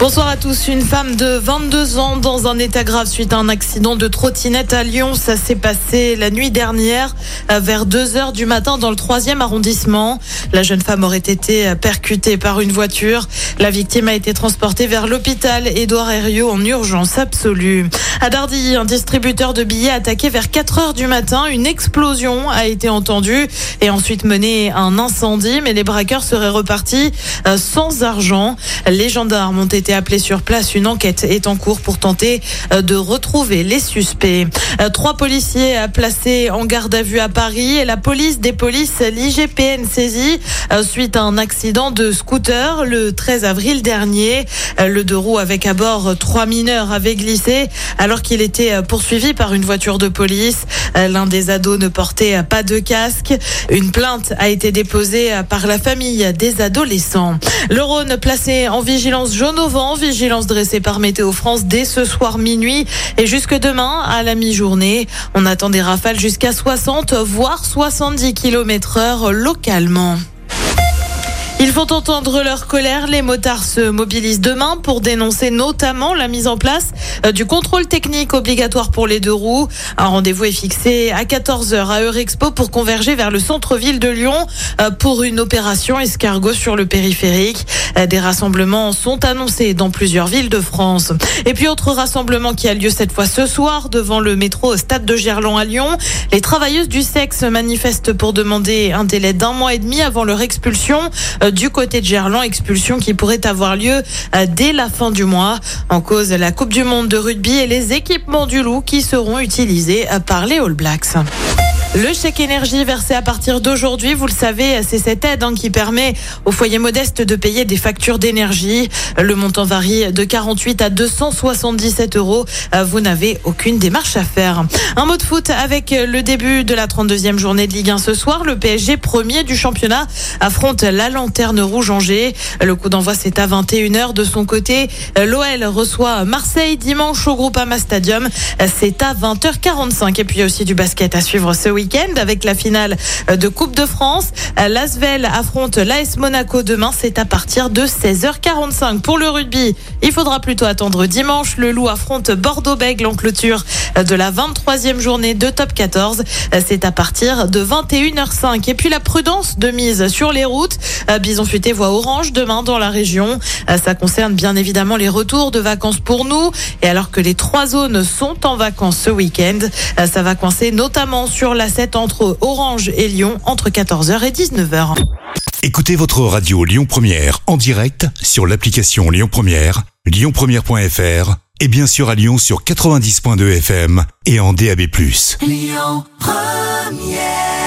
Bonsoir à tous. Une femme de 22 ans dans un état grave suite à un accident de trottinette à Lyon. Ça s'est passé la nuit dernière vers 2 heures du matin dans le troisième arrondissement. La jeune femme aurait été percutée par une voiture. La victime a été transportée vers l'hôpital Édouard Herriot en urgence absolue. À Dardilly, un distributeur de billets attaqué vers 4 heures du matin. Une explosion a été entendue et ensuite mené un incendie, mais les braqueurs seraient repartis euh, sans argent. Les gendarmes ont été appelé sur place. Une enquête est en cours pour tenter euh, de retrouver les suspects. Euh, trois policiers placés en garde à vue à Paris et la police des polices, l'IGPN saisie euh, suite à un accident de scooter le 13 avril dernier. Le deux roues avec à bord trois mineurs avait glissé alors qu'il était poursuivi par une voiture de police. L'un des ados ne portait pas de casque. Une plainte a été déposée par la famille des adolescents. Le Rhône placé en vigilance jaune au vent, vigilance dressée par Météo France dès ce soir minuit et jusque demain à la mi-journée. On attend des rafales jusqu'à 60 voire 70 km heure localement. Ils font entendre leur colère. Les motards se mobilisent demain pour dénoncer notamment la mise en place euh, du contrôle technique obligatoire pour les deux roues. Un rendez-vous est fixé à 14h à Eurexpo pour converger vers le centre-ville de Lyon euh, pour une opération escargot sur le périphérique. Euh, des rassemblements sont annoncés dans plusieurs villes de France. Et puis autre rassemblement qui a lieu cette fois ce soir devant le métro stade de Gerland à Lyon. Les travailleuses du sexe manifestent pour demander un délai d'un mois et demi avant leur expulsion du côté de Gerland, expulsion qui pourrait avoir lieu euh, dès la fin du mois. En cause, la Coupe du Monde de rugby et les équipements du loup qui seront utilisés euh, par les All Blacks. Le chèque énergie versé à partir d'aujourd'hui, vous le savez, c'est cette aide hein, qui permet aux foyers modestes de payer des factures d'énergie. Le montant varie de 48 à 277 euros. Vous n'avez aucune démarche à faire. Un mot de foot avec le début de la 32e journée de Ligue 1 ce soir. Le PSG, premier du championnat, affronte la Lanterne Rouge Angers. Le coup d'envoi, c'est à 21h. De son côté, l'OL reçoit Marseille dimanche au Groupama Stadium. C'est à 20h45. Et puis aussi du basket à suivre ce week week-end avec la finale de Coupe de France. L'Asvel affronte l'AS Monaco demain. C'est à partir de 16h45. Pour le rugby, il faudra plutôt attendre dimanche. Le Loup affronte Bordeaux-Bègle en clôture de la 23e journée de top 14. C'est à partir de 21h05. Et puis la prudence de mise sur les routes. Bison Futé voit orange demain dans la région. Ça concerne bien évidemment les retours de vacances pour nous. Et alors que les trois zones sont en vacances ce week-end, ça va coincer notamment sur la entre Orange et Lyon entre 14h et 19h. Écoutez votre radio Lyon Première en direct sur l'application Lyon Première, lyonpremière.fr et bien sûr à Lyon sur 90.2 FM et en DAB+. Lyon Première